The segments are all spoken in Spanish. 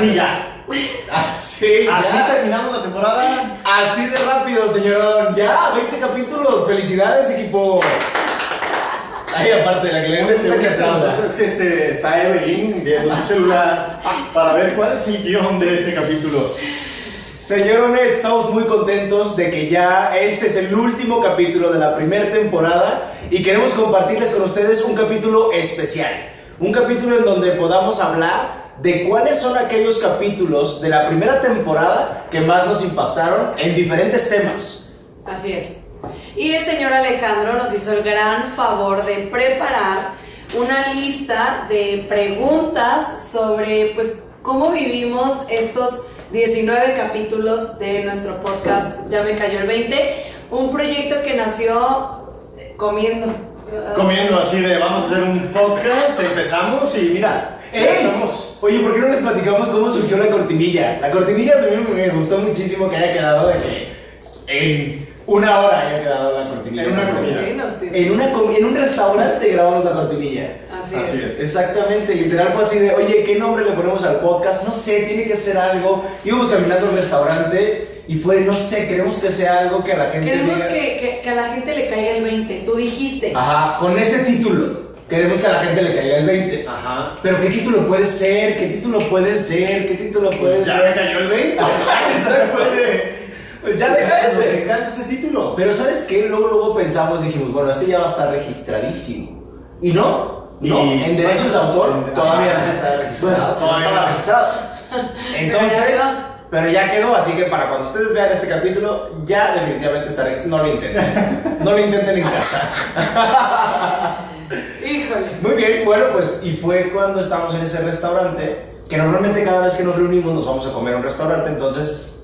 Así ya. Así, Así ya. terminamos la temporada. Así de rápido, señor. Ya, 20 capítulos. Felicidades, equipo. Ay, aparte de la que le que aplauda. Es que este, está Evelyn viendo su celular para ver cuál es el guion de este capítulo. Señorones, estamos muy contentos de que ya este es el último capítulo de la primera temporada y queremos compartirles con ustedes un capítulo especial. Un capítulo en donde podamos hablar de cuáles son aquellos capítulos de la primera temporada que más nos impactaron en diferentes temas. Así es. Y el señor Alejandro nos hizo el gran favor de preparar una lista de preguntas sobre pues cómo vivimos estos 19 capítulos de nuestro podcast Ya me cayó el 20, un proyecto que nació eh, comiendo. Comiendo así de vamos a hacer un podcast, empezamos y mira, ¡Ey! estamos. Oye, ¿por qué no les platicamos cómo surgió la cortinilla? La cortinilla también me gustó muchísimo que haya quedado de que en una hora haya quedado la cortinilla. En una comida. En, una com- en un restaurante grabamos la cortinilla. Así, Así es. es. Exactamente, literal fue así de, oye, ¿qué nombre le ponemos al podcast? No sé, tiene que ser algo. Íbamos caminando al restaurante y fue, no sé, queremos que sea algo que a la gente Queremos que, que- que a la gente le caiga el 20. Tú dijiste. Ajá, con ese título. Queremos que a la gente le caiga el 20. Ajá. Pero ¿qué título puede ser? ¿Qué título puede ser? ¿Qué título puede Pues ya ser? me cayó el 20. Exactamente. Pues ya deja Nos ese. encanta ese título. Pero ¿sabes qué? Luego, luego pensamos, dijimos, bueno, este ya va a estar registradísimo. Y no, no, en derechos de autor todavía no está registrado. Todavía no no. registrado. Entonces, Pero ya quedó. pero ya quedó, así que para cuando ustedes vean este capítulo, ya definitivamente está registrado. No lo intenten. No lo intenten en casa. Híjole. Muy bien, bueno, pues y fue cuando estábamos en ese restaurante, que normalmente cada vez que nos reunimos nos vamos a comer a un restaurante, entonces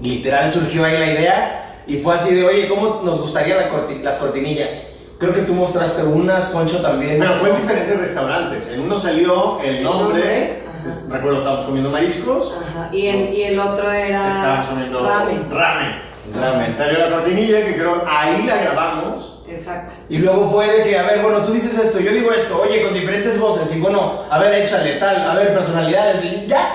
literal surgió ahí la idea y fue así de, oye, ¿cómo nos gustaría la corti- las cortinillas? Creo que tú mostraste unas, Poncho también. Pero fue en diferentes restaurantes. En uno salió el El nombre. recuerdo, estábamos comiendo mariscos. Ajá. Y, en- y el otro era. Estábamos comiendo Ramen. ramen. Ramen. Salió la cortinilla que creo ahí la grabamos. Exacto. Y luego fue de que, a ver, bueno, tú dices esto, yo digo esto, oye, con diferentes voces, y bueno, a ver, échale tal, a ver, personalidades, y ya,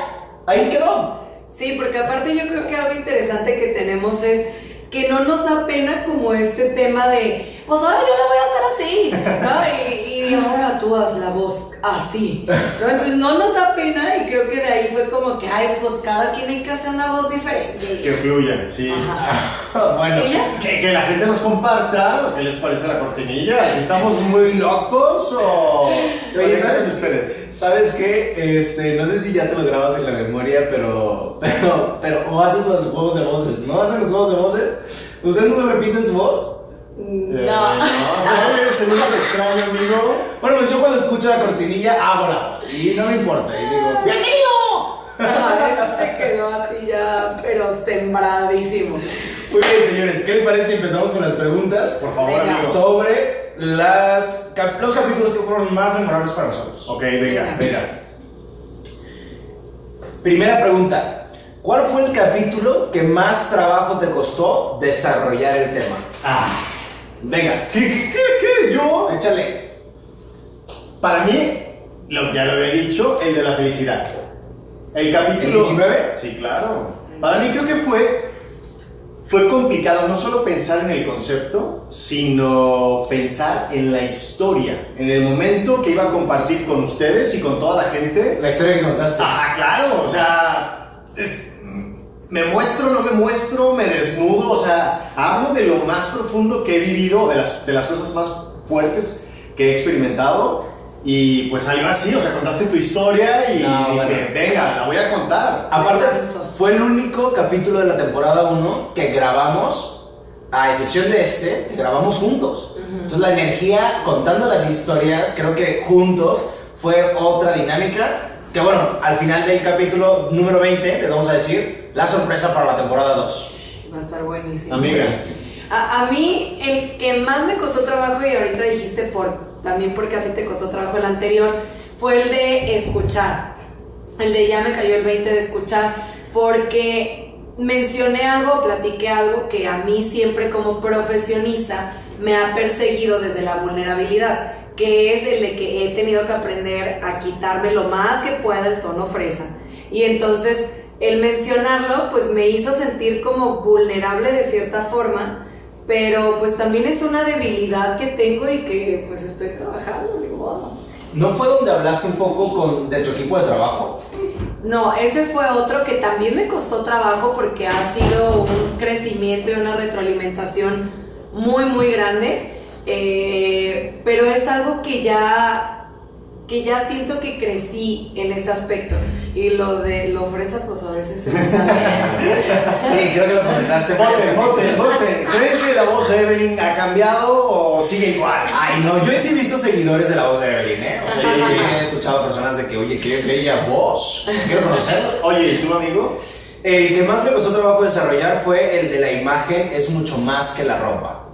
ahí quedó. Sí, porque aparte yo creo que algo interesante que tenemos es que no nos da pena como este tema de, pues ahora yo la voy a hacer así, ¿no? Y, y ahora tú haz la voz así, ¿no? Entonces no nos da pena y creo que de ahí fue como que, ay, pues cada quien hay que hacer una voz diferente. Que fluya, sí. Bueno. Que, que la gente nos comparta qué les parece la cortinilla. Si estamos muy locos o. Oye, ¿sabes? ¿sabes? Ustedes. ¿Sabes qué? Este, no sé si ya te lo grabas en la memoria, pero, pero, pero, o haces los juegos de voces, ¿no? ¿Hacen los juegos de voces? ¿Ustedes no repiten su voz? Eh, No. no, es el único extraño, amigo. Bueno, pues yo cuando escucho la cortinilla hago la voz, y no me importa, y digo, ¡bienvenido! Eso te quedó a ti ya, pero sembradísimo. Muy bien, señores, ¿qué les parece si empezamos con las preguntas? Por favor, Venga. amigo. Sobre las, cap- los capítulos que fueron más memorables para nosotros. Ok, venga, venga. Primera pregunta. ¿Cuál fue el capítulo que más trabajo te costó desarrollar el tema? Ah, Venga, ¿qué, qué, qué, qué? Yo, échale. para mí, lo, ya lo había dicho, el de la felicidad. El capítulo. ¿El 19? Sí, claro. Para mí creo que fue. Fue complicado no solo pensar en el concepto, sino pensar en la historia, en el momento que iba a compartir con ustedes y con toda la gente. La historia que contaste. Ajá, claro, o sea, es- me muestro, no me muestro, me desnudo, o sea, hablo de lo más profundo que he vivido, de las, de las cosas más fuertes que he experimentado. Y pues salió así, o sea, contaste tu historia y No, dije, bueno. venga, la voy a contar. Aparte, fue el único capítulo de la temporada 1 que grabamos, a excepción de este, que grabamos juntos. Entonces la energía contando las historias, creo que juntos fue otra dinámica. Que bueno, al final del capítulo número 20 les vamos a decir la sorpresa para la temporada 2. Va a estar buenísimo. Amiga. A, a mí el que más me costó trabajo y ahorita dijiste por también porque a ti te costó trabajo el anterior fue el de escuchar. El de ya me cayó el 20 de escuchar porque mencioné algo, platiqué algo que a mí siempre como profesionista me ha perseguido desde la vulnerabilidad, que es el de que he tenido que aprender a quitarme lo más que pueda el tono fresa Y entonces el mencionarlo pues me hizo sentir como vulnerable de cierta forma, pero pues también es una debilidad que tengo y que pues estoy trabajando, de modo. ¿No fue donde hablaste un poco con, de tu equipo de trabajo? No, ese fue otro que también me costó trabajo porque ha sido un crecimiento y una retroalimentación muy, muy grande. Eh, pero es algo que ya, que ya siento que crecí en ese aspecto. Y lo de lo fresa, pues a veces se me sale. Sí, creo que lo comentaste. Voten, voten, voten. ¿Creen que la voz de Evelyn ha cambiado o sigue igual? Ay, no, yo sí he visto seguidores de la voz de Evelyn, ¿eh? O sea, Sí. sí he escuchado personas de que, oye, qué bella voz. Quiero conocerla. Oye, ¿y tú, amigo? El que más me costó trabajo desarrollar fue el de la imagen es mucho más que la ropa.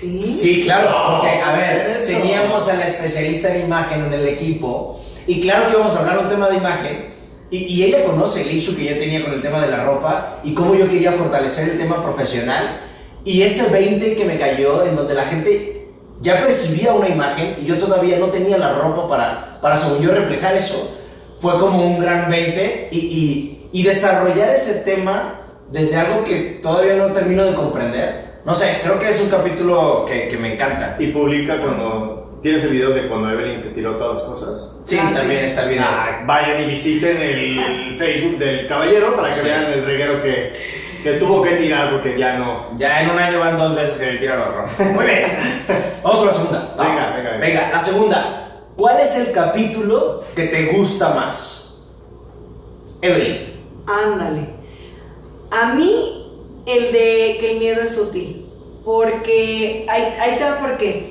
¿Sí? Sí, claro, porque, a ver, teníamos a la especialista en imagen en el equipo y claro que íbamos a hablar un tema de imagen y, y ella conoce el issue que yo tenía con el tema de la ropa y cómo yo quería fortalecer el tema profesional y ese 20 que me cayó en donde la gente ya percibía una imagen y yo todavía no tenía la ropa para, para según yo reflejar eso, fue como un gran 20 y, y, y desarrollar ese tema desde algo que todavía no termino de comprender. No sé, creo que es un capítulo que, que me encanta. Y publica cuando. ¿Tienes el video de cuando Evelyn te tiró todas las cosas? Sí, Ah, sí. también está el video. Ah, vayan y visiten el Facebook del caballero para que vean el reguero que, que tuvo que tirar porque ya no. Ya en un año van dos veces que me tiran horror. Muy bien. Vamos con la segunda. Venga, venga, venga. Venga, la segunda. ¿Cuál es el capítulo que te gusta más? Evelyn. Ándale. A mí, el de que el miedo es útil. Porque. Ahí, ahí te va por qué.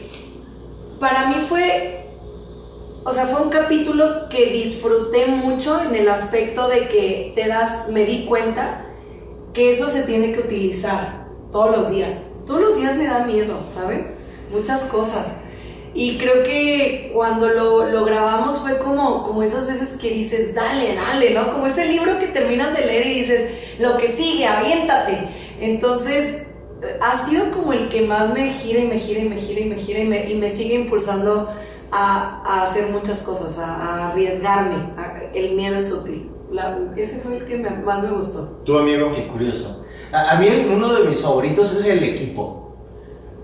Para mí fue. O sea, fue un capítulo que disfruté mucho en el aspecto de que te das. Me di cuenta que eso se tiene que utilizar todos los días. Todos los días me da miedo, ¿saben? Muchas cosas. Y creo que cuando lo, lo grabamos fue como, como esas veces que dices, dale, dale, ¿no? Como ese libro que terminas de leer y dices, lo que sigue, aviéntate. Entonces, eh, ha sido como el que más me gira y me gira y me gira y me gira y me, y me sigue impulsando a, a hacer muchas cosas, a, a arriesgarme. a- el miedo es útil. La- ese fue el que me- más me gustó. ¿Tu amigo? Qué curioso. A, a mí uno de mis favoritos es el equipo.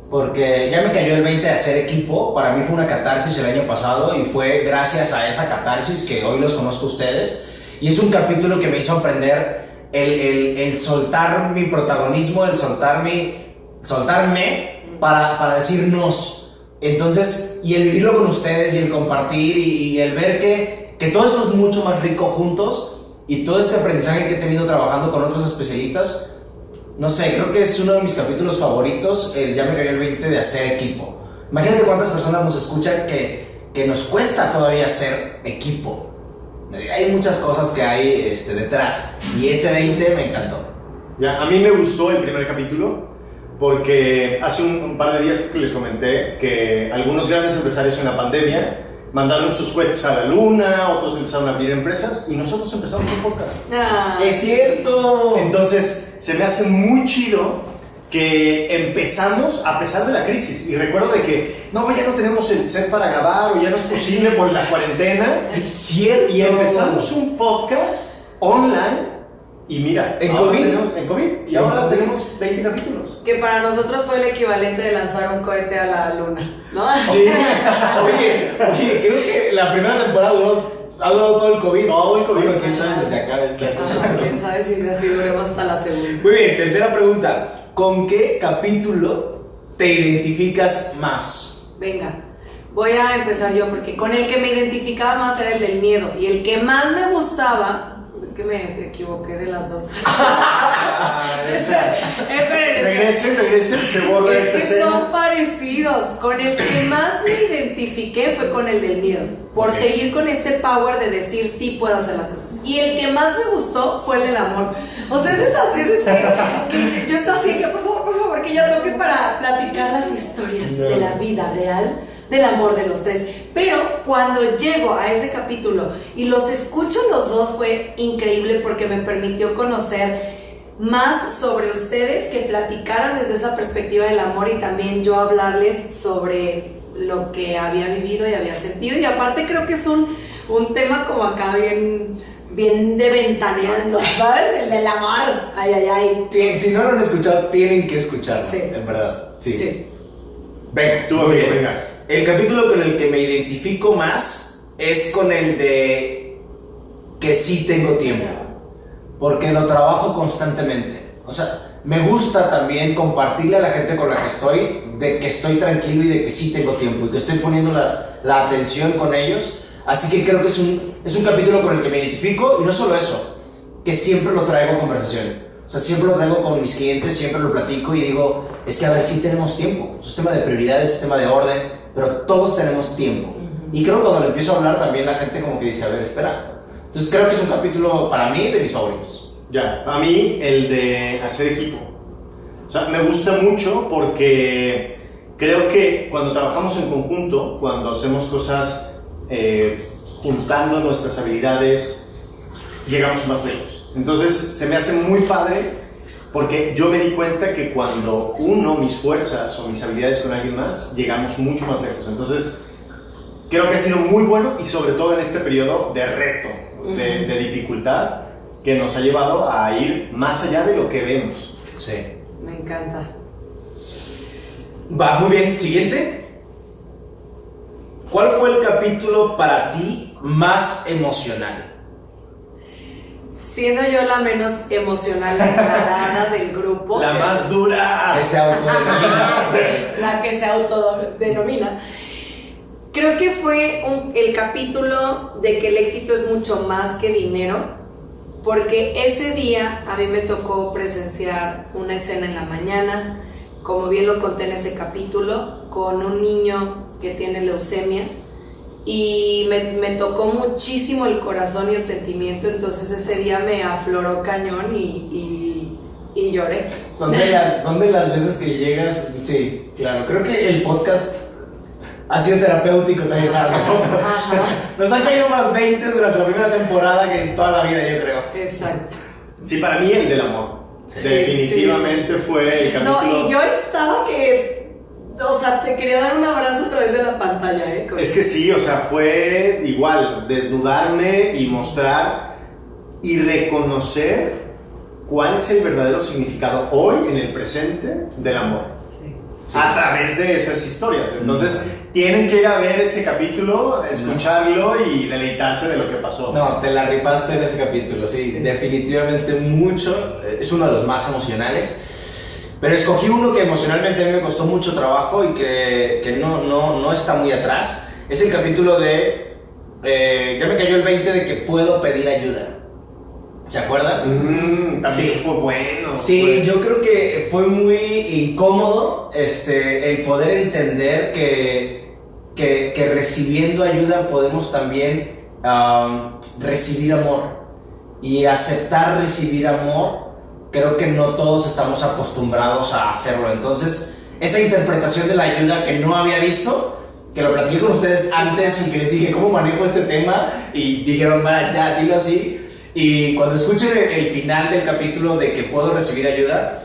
Porque ya me cayó el 20 de hacer equipo. Para mí fue una catarsis el año pasado y fue gracias a esa catarsis que hoy los conozco a ustedes. Y es un capítulo que me hizo aprender el, el- el soltar mi protagonismo, el soltar mi, soltarme para, para decir nos. Entonces, y el vivirlo con ustedes y el compartir y, el ver que, que todo esto es mucho más rico juntos y todo este aprendizaje que he tenido trabajando con otros especialistas, no sé, creo que es uno de mis capítulos favoritos, el ya me cayó el 20 de hacer equipo. Imagínate cuántas personas nos escuchan que, que nos cuesta todavía hacer equipo. Hay muchas cosas que hay este, detrás y ese 20 me encantó. Ya, a mí me gustó el primer capítulo porque hace un, un par de días que les comenté que algunos grandes empresarios en la pandemia mandaron sus cohetes a la luna, otros empezaron a abrir empresas y nosotros empezamos un podcast. Ah, ¡Es cierto! Entonces, se me hace muy chido que empezamos a pesar de la crisis. Y recuerdo de que, no, ya no tenemos el set para grabar o ya no es posible por la cuarentena. ¡Es cierto! Y empezamos un podcast online. Y mira, ¿En ahora COVID? tenemos- en COVID. Y En ahora COVID. tenemos 20 capítulos. que para nosotros fue el equivalente de lanzar un cohete a la luna, ¿no? Sí. Oye, oye, creo que la primera temporada duró, ha durado todo el COVID. Todo el COVID. Bueno, quién sabe si se acaba esta cosa. Ajá, quién sabe si así duremos hasta la segunda. Muy bien, tercera pregunta. ¿Con qué capítulo te identificas más? Venga, voy a empezar yo porque con el que me identificaba más era el del miedo y el que más me gustaba, que me equivoqué de las dos. Esperen, esperen. Regresen, regresen, se borra Es esta que escena. son parecidos. Con el que más me identifiqué fue con el del miedo. Por seguir con este power de decir sí puedo hacer las cosas. Y el que más me gustó fue el del amor. O sea, es esas veces que, que yo estaba así, que por favor, por favor, que ya toque para platicar las historias de la vida real del amor de los tres. Pero cuando llego a ese capítulo y los escucho los dos fue increíble porque me permitió conocer más sobre ustedes, que platicaran desde esa perspectiva del amor y también yo hablarles sobre lo que había vivido y había sentido. Y aparte creo que es un, un tema como acá bien, bien de ventaneando, ¿sabes? El del amor. Ay, ay, ay. Tien- Si no lo han escuchado, tienen que escucharlo. Sí. En verdad. Sí. Sí. Venga, Tú, bien. venga. El capítulo con el que me identifico más es con el de que sí tengo tiempo. Porque lo trabajo constantemente. O sea, me gusta también compartirle a la gente con la que estoy de que estoy tranquilo y de que sí tengo tiempo y que estoy poniendo la, la atención con ellos. Así que creo que es un, es un capítulo con el que me identifico y no solo eso, que siempre lo traigo a conversación. O sea, siempre lo traigo con mis clientes, siempre lo platico y digo, es que a ver, sí tenemos tiempo. Es un tema de prioridades, es un tema de orden, pero todos tenemos tiempo. Y creo que cuando le empiezo a hablar también la gente como que dice, a ver, espera. Entonces creo que es un capítulo para mí de mis favoritos. Ya, a mí el de hacer equipo. O sea, me gusta mucho porque creo que cuando trabajamos en conjunto, cuando hacemos cosas eh, juntando nuestras habilidades, llegamos más lejos. Entonces se me hace muy padre porque yo me di cuenta que cuando uno mis fuerzas o mis habilidades con alguien más, llegamos mucho más lejos. Entonces creo que ha sido muy bueno y sobre todo en este periodo de reto, de, de dificultad, que nos ha llevado a ir más allá de lo que vemos. Sí. Me encanta. Va, muy bien. Siguiente. ¿Cuál fue el capítulo para ti más emocional? Siendo yo la menos emocional declarada del grupo. La más dura. Que se autodenomina. la que se autodenomina. Creo que fue un- el capítulo de que el éxito es mucho más que dinero, porque ese día a mí me tocó presenciar una escena en la mañana, como bien lo conté en ese capítulo, con un niño que tiene leucemia y me, me tocó muchísimo el corazón y el sentimiento, entonces ese día me afloró cañón y, y- y lloré. Son de, las, son de las veces que llegas. Sí, claro. Creo que el podcast ha sido terapéutico también para nosotros. Ajá. Nos han caído más 20 durante la primera temporada que en toda la vida, yo creo. Exacto. Sí, para mí el del amor. Sí, Definitivamente fue el capítulo. No, y yo estaba que. O sea, te quería dar un abrazo a través de la pantalla, ¿eh? Con- Es que sí, o sea, fue igual, desnudarme y mostrar y reconocer cuál es el verdadero significado hoy en el presente del amor. Sí. A través de esas historias. Entonces, tienen que ir a ver ese capítulo, escucharlo y deleitarse de lo que pasó. No, te la ripaste en ese capítulo, sí, Sí. definitivamente mucho. Es uno de los más emocionales. Pero escogí uno que emocionalmente a mí me costó mucho trabajo y que, que no, no, no está muy atrás. Es el capítulo de... eh, ya me cayó el 20 de que puedo pedir ayuda. ¿Se acuerdan? Mm, también Sí. fue bueno. Sí, yo creo que fue muy incómodo este, el poder entender que, que, recibiendo ayuda podemos también am, recibir amor. Y aceptar recibir amor, creo que no todos estamos acostumbrados a hacerlo. Entonces, esa interpretación de la ayuda que no había visto, que lo platiqué con ustedes antes y que les dije cómo manejo este tema, y dijeron, va, ya, dilo así. Y cuando escuchen el final del capítulo de que puedo recibir ayuda,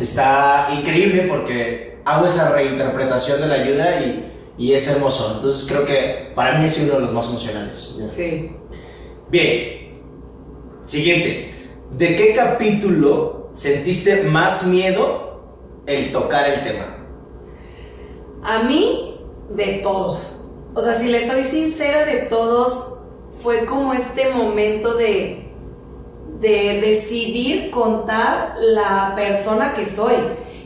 está increíble porque hago esa reinterpretación de la ayuda y, y es hermoso. Entonces creo que para mí es uno de los más emocionales. Sí. Bien, siguiente. ¿De qué capítulo sentiste más miedo el tocar el tema? A mí, de todos. O sea, si le soy sincera, de todos, fue como este momento de, de decidir contar la persona que soy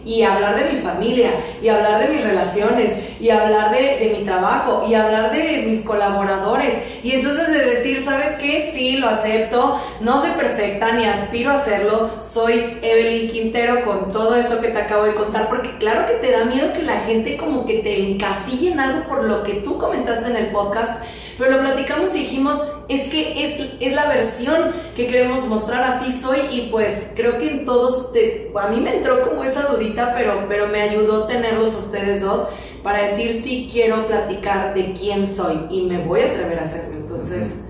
y hablar de mi familia y hablar de mis relaciones y hablar de, mi trabajo y hablar de mis colaboradores y entonces de decir, ¿sabes qué? Sí, lo acepto, no soy perfecta ni aspiro a hacerlo, soy Evelyn Quintero con todo eso que te acabo de contar porque claro que te da miedo que la gente como que te encasille en algo por lo que tú comentaste en el podcast pero lo platicamos y dijimos, es que es, es la versión que queremos mostrar, así soy y pues creo que en todos, te- a mí me entró como esa dudita, pero, pero me ayudó tenerlos a ustedes dos para decir sí quiero platicar de quién soy y me voy a atrever a hacerlo, entonces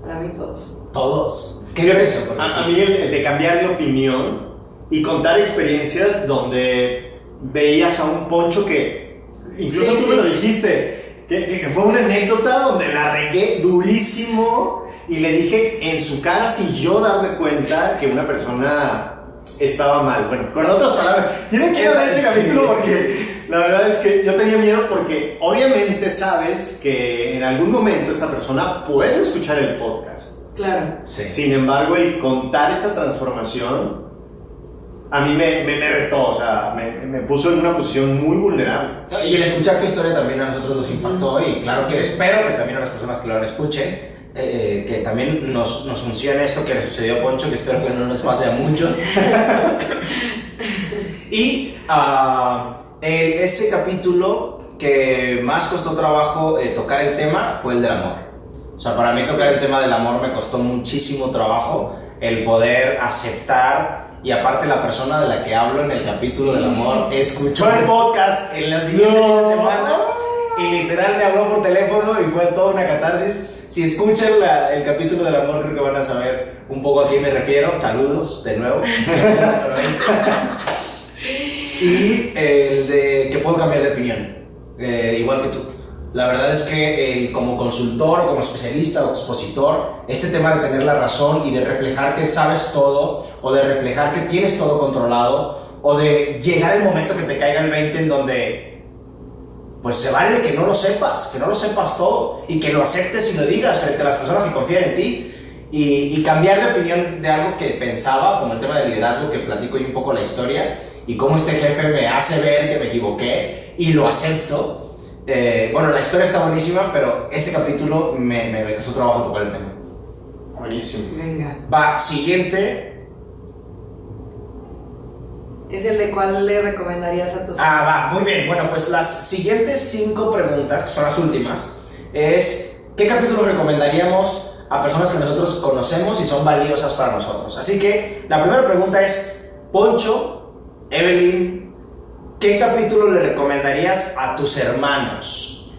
para mí todos. Todos. ¿Qué es eso? A, a mí el, el de cambiar de opinión y contar experiencias donde veías a un poncho que, incluso Sí, tú sí, me lo dijiste, que, fue una anécdota donde la regué durísimo y le dije en su cara sin yo darme cuenta que una persona estaba mal. Bueno, con otras palabras, tienen que ir a ver ese capítulo porque la verdad es que yo tenía miedo porque obviamente sabes que en algún momento esta persona puede escuchar el podcast. Claro. Sí. Sin embargo, el contar esta transformación a mí me, me, me retó, o sea, me, me puso en una posición muy vulnerable. Y el escuchar tu historia también a nosotros nos impactó y claro que espero que también a las personas que lo escuchen, eh, que también nos, nos funcione esto que le sucedió a Poncho, que espero que no nos pase a muchos. y ah, el- ese capítulo que más costó trabajo eh, tocar el tema fue el del amor. O sea, para mí tocar el tema del amor me costó muchísimo trabajo el poder aceptar y aparte la persona de la que hablo en el capítulo del amor escuchó el podcast en la siguiente No. semana y literal me habló por teléfono y fue toda una catarsis. Si escuchan la- el capítulo del amor creo que van a saber un poco a quién me refiero. Saludos de nuevo. y el de que puedo cambiar de opinión, eh, igual que tú. La verdad es que eh, como consultor o como especialista o expositor, este tema de tener la razón y de reflejar que sabes todo o de reflejar que tienes todo controlado o de llegar el momento que te caiga el 20 en donde pues se vale que no lo sepas, que no lo sepas todo y que lo aceptes y lo digas frente a las personas que confían en ti y, y cambiar de opinión de algo que pensaba, como el tema del liderazgo que platico yo un poco la historia y cómo este jefe me hace ver que me equivoqué y lo acepto. Eh, bueno, la historia está buenísima, pero ese capítulo me, me, me costó trabajo tocar el tema. Buenísimo. Venga. Va, siguiente. ¿Es el de cuál le recomendarías a tus Ah, va, muy bien. Bueno, pues las siguientes cinco preguntas, que son las últimas, es ¿qué capítulos recomendaríamos a personas que nosotros conocemos y son valiosas para nosotros? Así que la primera pregunta es, Poncho, Evelyn, ¿qué capítulo le recomendarías a tus hermanos?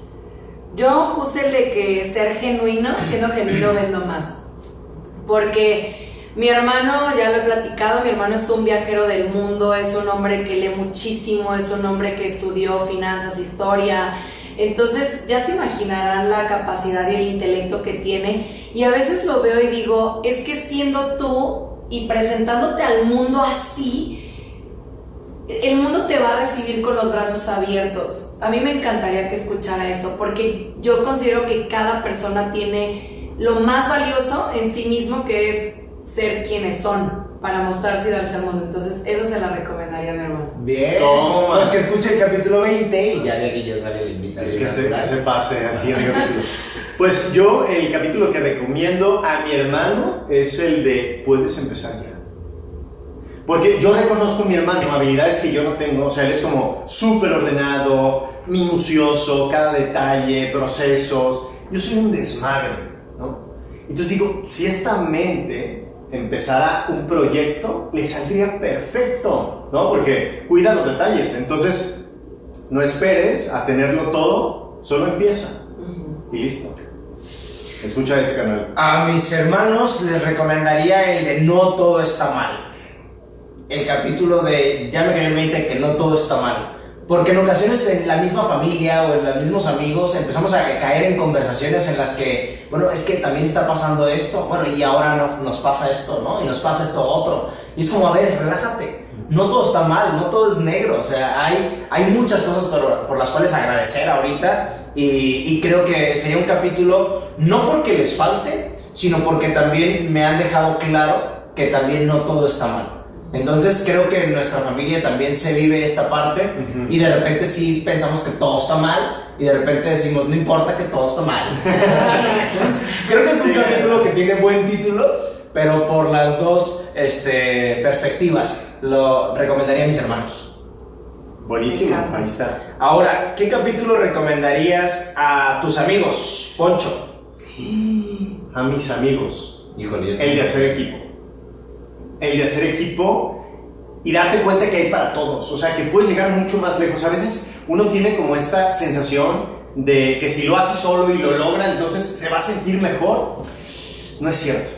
Yo puse el de que ser genuino, siendo genuino vendo más. Porque mi hermano, ya lo he platicado, mi hermano es un viajero del mundo, es un hombre que lee muchísimo, es un hombre que estudió finanzas, historia. Entonces ya se imaginarán la capacidad y el intelecto que tiene. Y a veces lo veo y digo, es que siendo tú y presentándote al mundo así, el mundo te va a recibir con los brazos abiertos. A mí me encantaría que escuchara eso, porque yo considero que cada persona tiene lo más valioso en sí mismo, que es ser quienes son, para mostrarse y darse al mundo. Entonces, eso se la recomendaría a mi hermano. Bien. Toma. Pues que escuche el capítulo 20 y ya de aquí ya sale la Es invitación. que se, que se pase así el capítulo. Pues yo el capítulo que recomiendo a mi hermano es el de puedes empezar ya. Porque yo reconozco a mi hermano habilidades que yo no tengo. O sea, él es como súper ordenado, minucioso, cada detalle, procesos. Yo soy un desmadre, ¿no? Entonces digo, si esta mente empezara un proyecto, le saldría perfecto, ¿no? Porque cuida los detalles. Entonces, no esperes a tenerlo todo, solo empieza y listo. Escucha ese canal. A mis hermanos les recomendaría el de No todo está mal. El capítulo de Ya me cayó en mente que no todo está mal. Porque en ocasiones en la misma familia o en los mismos amigos empezamos a caer en conversaciones en las que, bueno, es que también está pasando esto, bueno, y ahora no- nos pasa esto, ¿no? Y nos pasa esto otro. Y es como, a ver, relájate. No todo está mal, no todo es negro. O sea, hay, hay muchas cosas por, por las cuales agradecer ahorita. Y, y creo que sería un capítulo, no porque les falte, sino porque también me han dejado claro que también no todo está mal. Entonces creo que en nuestra familia también se vive esta parte Ujú. y de repente sí pensamos que todo está mal y de repente decimos no importa que todo está mal. Entonces, creo que es un Sí. capítulo que tiene buen título, pero por las dos este, perspectivas lo recomendaría a mis hermanos. Buenísimo, ahí está. Ahora, ¿qué capítulo recomendarías a tus amigos, Poncho? A mis amigos, Híjole, yo- el de hacer equipo. El de hacer equipo y darte cuenta que hay para todos. O sea, que puedes llegar mucho más lejos. A veces uno tiene como esta sensación de que si lo hace solo y lo logra, entonces se va a sentir mejor. No es cierto.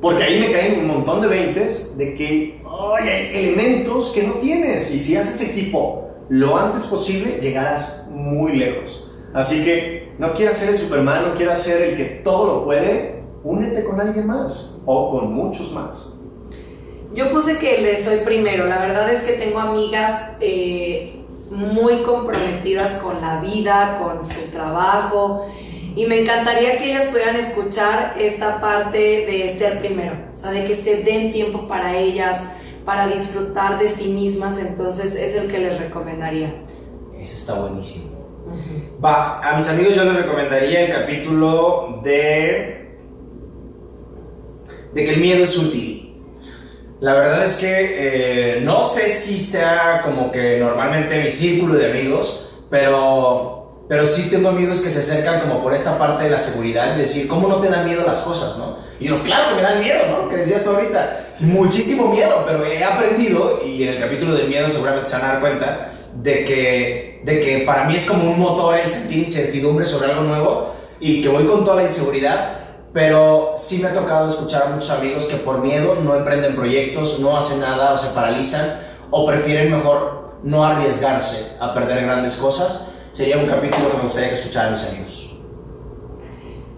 Porque ahí me caen un montón de veintes de que ay, hay elementos que no tienes. Y si haces equipo lo antes posible, llegarás muy lejos. Así que no quieras ser el Superman, no quieras ser el que todo lo puede. únete con alguien más o con muchos más. Yo puse que le soy primero. La verdad es que tengo amigas eh, muy comprometidas con la vida, con su trabajo. Y me encantaría que ellas pudieran escuchar esta parte de ser primero, o sea, de que se den tiempo para ellas, para disfrutar de sí mismas, entonces es el que les recomendaría. Eso está buenísimo. Va, a mis amigos yo les recomendaría el capítulo de. de que el miedo es útil. La verdad es que eh, no sé si sea como que normalmente mi círculo de amigos, pero pero sí tengo amigos que se acercan como por esta parte de la seguridad y decir, ¿cómo no te dan miedo las cosas, no? Y yo, claro que me dan miedo, ¿no? Que decías tú ahorita, muchísimo miedo, pero he aprendido, y en el capítulo del miedo seguramente se van a dar cuenta, de que, de que para mí es como un motor el sentir incertidumbre sobre algo nuevo y que voy con toda la inseguridad, pero sí me ha tocado escuchar a muchos amigos que por miedo no emprenden proyectos, no hacen nada o se paralizan o prefieren mejor no arriesgarse a perder grandes cosas sería un capítulo que me gustaría que escucharan mis amigos.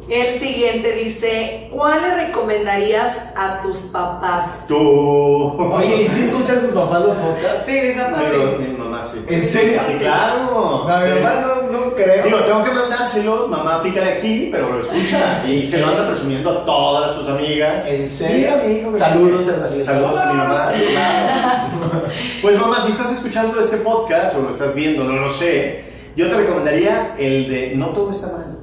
El siguiente dice, ¿cuál le recomendarías a tus papás? Tú. Oye, ¿y si escuchan sus papás los podcasts? Sí, mis papás Pero sí. mi mamá sí. ¿En serio? Sí, claro. No, mi mamá no, no creo. Digo, mandárselos, mamá pica de aquí, pero lo escucha. Y se lo anda presumiendo a todas sus amigas. ¿En serio? Me Saludos Saludos. Saludos a mi mamá. Pues mamá, si estás escuchando este podcast o lo estás viendo, no lo sé, yo te recomendaría el de No todo está mal.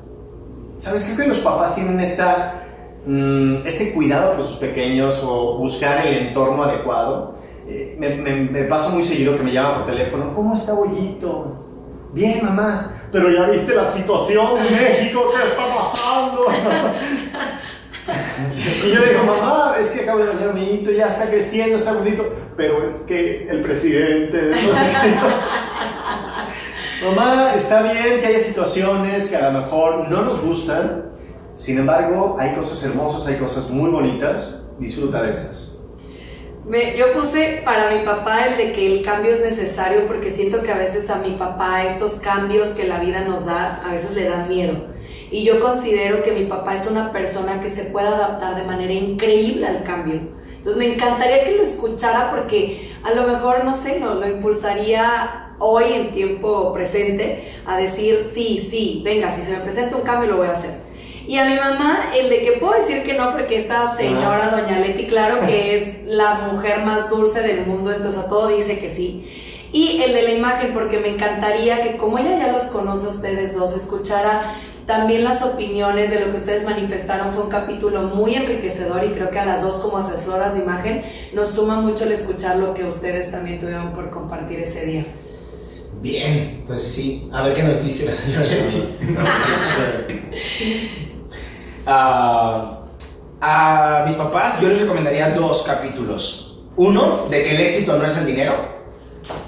¿Sabes? Creo que los papás tienen esta, mm, este cuidado por sus pequeños o buscar el entorno adecuado. Eh, me, me- me pasa muy seguido que me llaman por teléfono, ¿cómo está Bollito? Bien, mamá, pero ya viste la situación México, ¿qué está pasando? y yo digo, mamá, es que acabo de dañar a mi hito, ya está creciendo, está gordito, pero es que el presidente... no sé qué". mamá, está bien que haya situaciones que a lo mejor no nos gustan, sin embargo, hay cosas hermosas, hay cosas muy bonitas, disfruta de esas. Yo puse para mi papá el de que el cambio es necesario porque siento que a veces a mi papá estos cambios que la vida nos da a veces le dan miedo. Y yo considero que mi papá es una persona que se puede adaptar de manera increíble al cambio. Entonces me encantaría que lo escuchara porque a lo mejor, no sé, no, lo impulsaría hoy en tiempo presente a decir, sí, sí, venga, si se me presenta un cambio lo voy a hacer. Y a mi mamá, el de que puedo decir que no, porque esa señora, doña Leti, claro que es la mujer más dulce del mundo, entonces a todo dice que sí. Y el de la imagen, porque me encantaría que como ella ya los conoce a ustedes dos, escuchara también las opiniones de lo que ustedes manifestaron. Fue un capítulo muy enriquecedor y creo que a las dos como asesoras de imagen nos suma mucho el escuchar lo que ustedes también tuvieron por compartir ese día. Bien, pues sí. A ver qué nos dice la señora Leti. Ah, a mis papás yo les recomendaría dos capítulos. Uno, de que el éxito no es el dinero,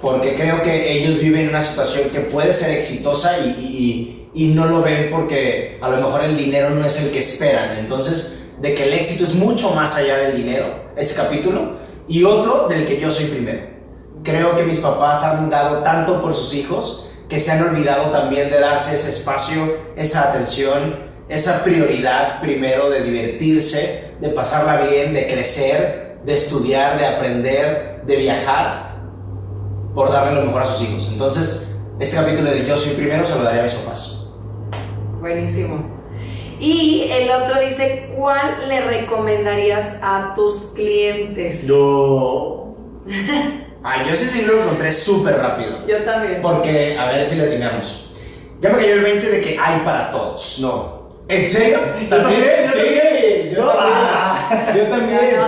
porque creo que ellos viven una situación que puede ser exitosa y, y- no lo ven porque a lo mejor el dinero no es el que esperan. Entonces, de que el éxito es mucho más allá del dinero, ese capítulo. Y otro, del que yo soy primero. Creo que mis papás han dado tanto por sus hijos que se han olvidado también de darse ese espacio, esa atención, esa prioridad primero de divertirse, de pasarla bien, de crecer, de estudiar, de aprender, de viajar, por darle lo mejor a sus hijos. Entonces, este capítulo de Yo soy primero se lo daría a mis papás. Buenísimo. Y el otro dice, ¿cuál le recomendarías a tus clientes? Yo. Ay, yo ese sí lo encontré súper rápido. Yo también. Porque, a ver si le atinamos. Ya me cayó el 20 de que hay para todos. No. ¿En serio? Yo también, yo Sí, también. yo también. Yo también.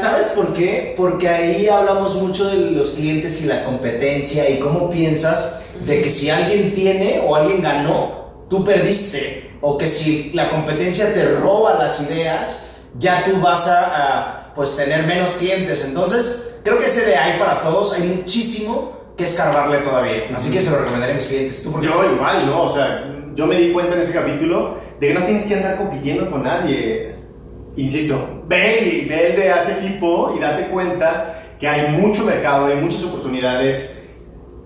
¿Sabes por qué? Porque ahí hablamos mucho de los clientes y la competencia y cómo piensas de que si alguien tiene o alguien ganó, tú perdiste. O que si la competencia te roba las ideas, ya tú vas a, a, pues tener menos clientes. Entonces, creo que ese de hay para todos, hay muchísimo que escarbarle todavía. Así que se lo recomendaré a mis clientes. ¿Tú por qué? Yo igual, ¿no? O sea, yo me di cuenta en ese capítulo de que no tienes que andar compitiendo con nadie. Insisto, ve y ve el de ese equipo y date cuenta que hay mucho mercado, hay muchas oportunidades.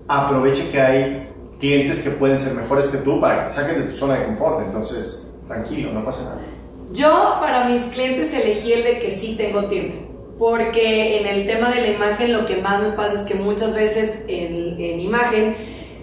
Aprovecha que hay clientes que pueden ser mejores que tú para que te saquen de tu zona de confort. Entonces, tranquilo, no pasa nada. Yo para mis clientes elegí el de que sí tengo tiempo, porque en el tema de la imagen lo que más me pasa es que muchas veces en, en imagen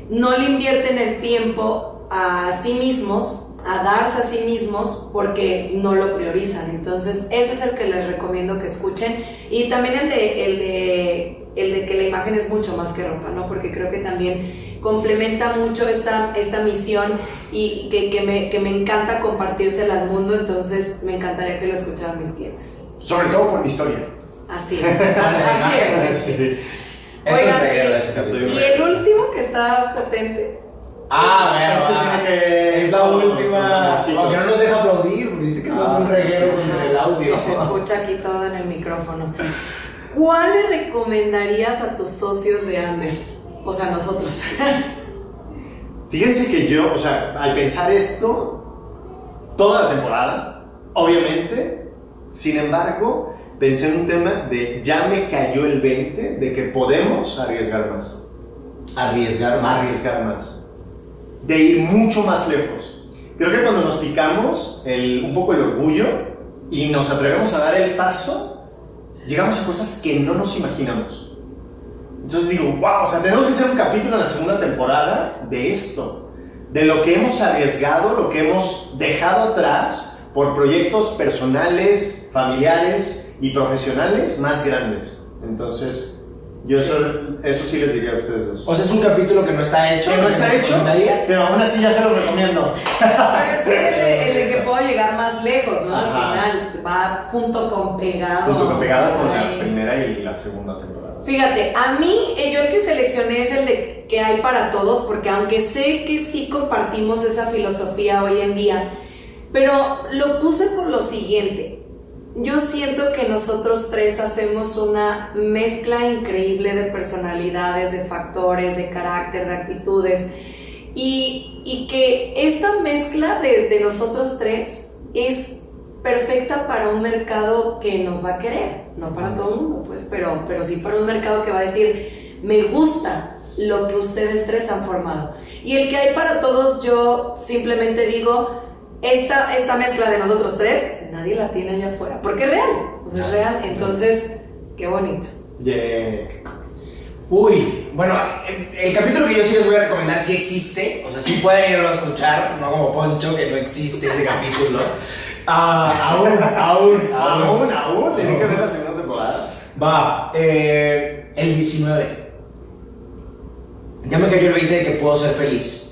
no le invierten el tiempo a sí mismos a darse a sí mismos porque no lo priorizan. Entonces, ese es el que les recomiendo que escuchen. Y también el de, el de, el de que la imagen es mucho más que ropa, ¿no? Porque creo que también complementa mucho esta, esta misión y, que, que, me, que me encanta compartírsela al mundo. Entonces, me encantaría que lo escucharan mis clientes. Sobre todo por mi historia. Así es. Así es. Sí. Oigan, ese y, y el último que está potente Ah, bueno, tiene que- es la última. Sí, Aunque no nos deja aplaudir, dice que somos Ah, un reguero sí, sí. con el audio. Se escucha aquí todo en el micrófono. ¿Cuál le recomendarías a tus socios de Ander? O sea, nosotros. Fíjense que yo, o sea, al pensar esto, toda la temporada, obviamente, sin embargo, pensé en un tema de ya me cayó el 20 de que podemos arriesgar más. Arriesgar más. Arriesgar más. De ir mucho más lejos. Creo que cuando nos picamos el, un poco el orgullo y nos atrevemos a dar el paso, llegamos a cosas que no nos imaginamos. Entonces digo, wow, o sea, tenemos que hacer un capítulo en la segunda temporada de esto, de lo que hemos arriesgado, lo que hemos dejado atrás por proyectos personales, familiares y profesionales más grandes. Entonces, yo eso, eso sí les diría a ustedes dos. O sea, es un capítulo que no está hecho. Que no está hecho, pero aún así ya se lo recomiendo. Pero es que es el, de- el de que puedo llegar más lejos, ¿no? Ajá. Al final, va junto con pegado. Junto con pegada con la primera y la segunda temporada. Fíjate, a mí eh, yo el que seleccioné es el de que hay para todos, porque aunque sé que sí compartimos esa filosofía hoy en día, pero lo puse por lo siguiente. Yo siento que nosotros tres hacemos una mezcla increíble de personalidades, de factores, de carácter, de actitudes, y, y que esta mezcla de, nosotros tres es perfecta para un mercado que nos va a querer, no para todo el mundo, pues, pero, pero sí para un mercado que va a decir, me gusta lo que ustedes tres han formado. Y el que hay para todos, yo simplemente digo, esta, esta mezcla de nosotros tres, nadie la tiene allá afuera, porque es real, o sea, es real, entonces, qué bonito. Yeah. Uy, bueno, el, el capítulo que yo sí les voy a recomendar sí existe, o sea, sí pueden irlo a escuchar, no como Poncho, que no existe ese capítulo. Ah, aún, aún, Aún, aún, tiene que ver la segunda temporada. Va, eh, el 19. Ya me cayó el 20 de que puedo ser feliz.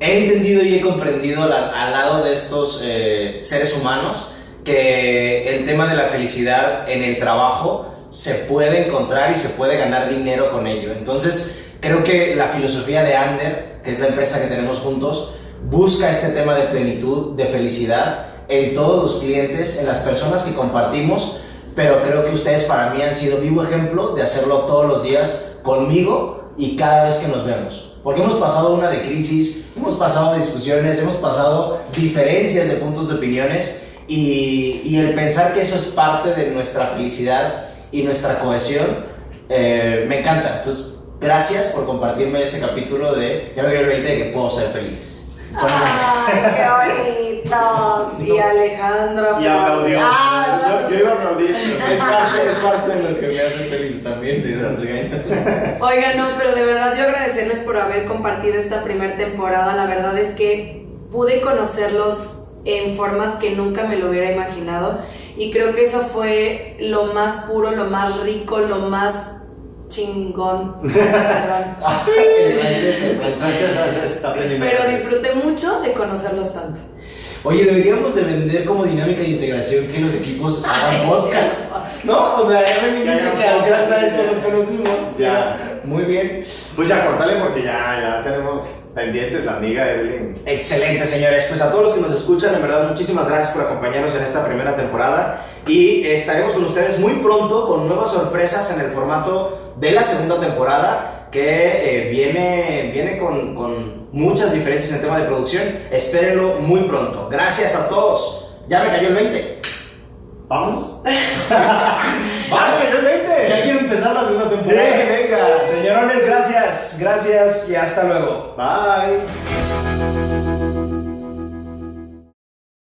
He entendido y he comprendido al, al lado de estos eh, seres humanos que el tema de la felicidad en el trabajo se puede encontrar y se puede ganar dinero con ello. Entonces, creo que la filosofía de Ander, que es la empresa que tenemos juntos, busca este tema de plenitud, de felicidad en todos los clientes, en las personas que compartimos, pero creo que ustedes para mí han sido vivo ejemplo de hacerlo todos los días conmigo y cada vez que nos vemos. Porque hemos pasado una de crisis, hemos pasado discusiones, hemos pasado diferencias de puntos de opiniones y, y el pensar que eso es parte de nuestra felicidad y nuestra cohesión, eh, me encanta. Entonces, gracias por compartirme este capítulo de Ya me veo el 20 de que puedo ser feliz. ¡Ay, qué bonito! Sí, Alejandro. Y aplaudió. Ah, Yo, yo iba a aplaudir. Es parte, es parte de lo que me hace feliz también, de las regañas. Oigan, no, pero de verdad yo agradecerles por haber compartido esta primera temporada. La verdad es que pude conocerlos en formas que nunca me lo hubiera imaginado. Y creo que eso fue lo más puro, lo más rico, lo más chingón. Pero disfruté mucho de conocerlos tanto. Oye, deberíamos de vender como dinámica de integración que los equipos hagan podcast. ¿No? O sea, ya me dice que podcast, gracias a esto nos conocimos. Ya. Muy bien. Pues ya, cortale porque ya, ya tenemos pendientes la amiga Evelyn. Excelente, señores. Pues a todos los que nos escuchan, en verdad, muchísimas gracias por acompañarnos en esta primera temporada. Y estaremos con ustedes muy pronto con nuevas sorpresas en el formato de la segunda temporada que eh, viene, viene con, con muchas diferencias en tema de producción. Espérenlo muy pronto. Gracias a todos. Ya me cayó el 20. ¿Vamos? ¡Vale! el 20! Ya quiero empezar la segunda Sí, temporada. venga. Señorones, gracias. Gracias y hasta luego. Bye.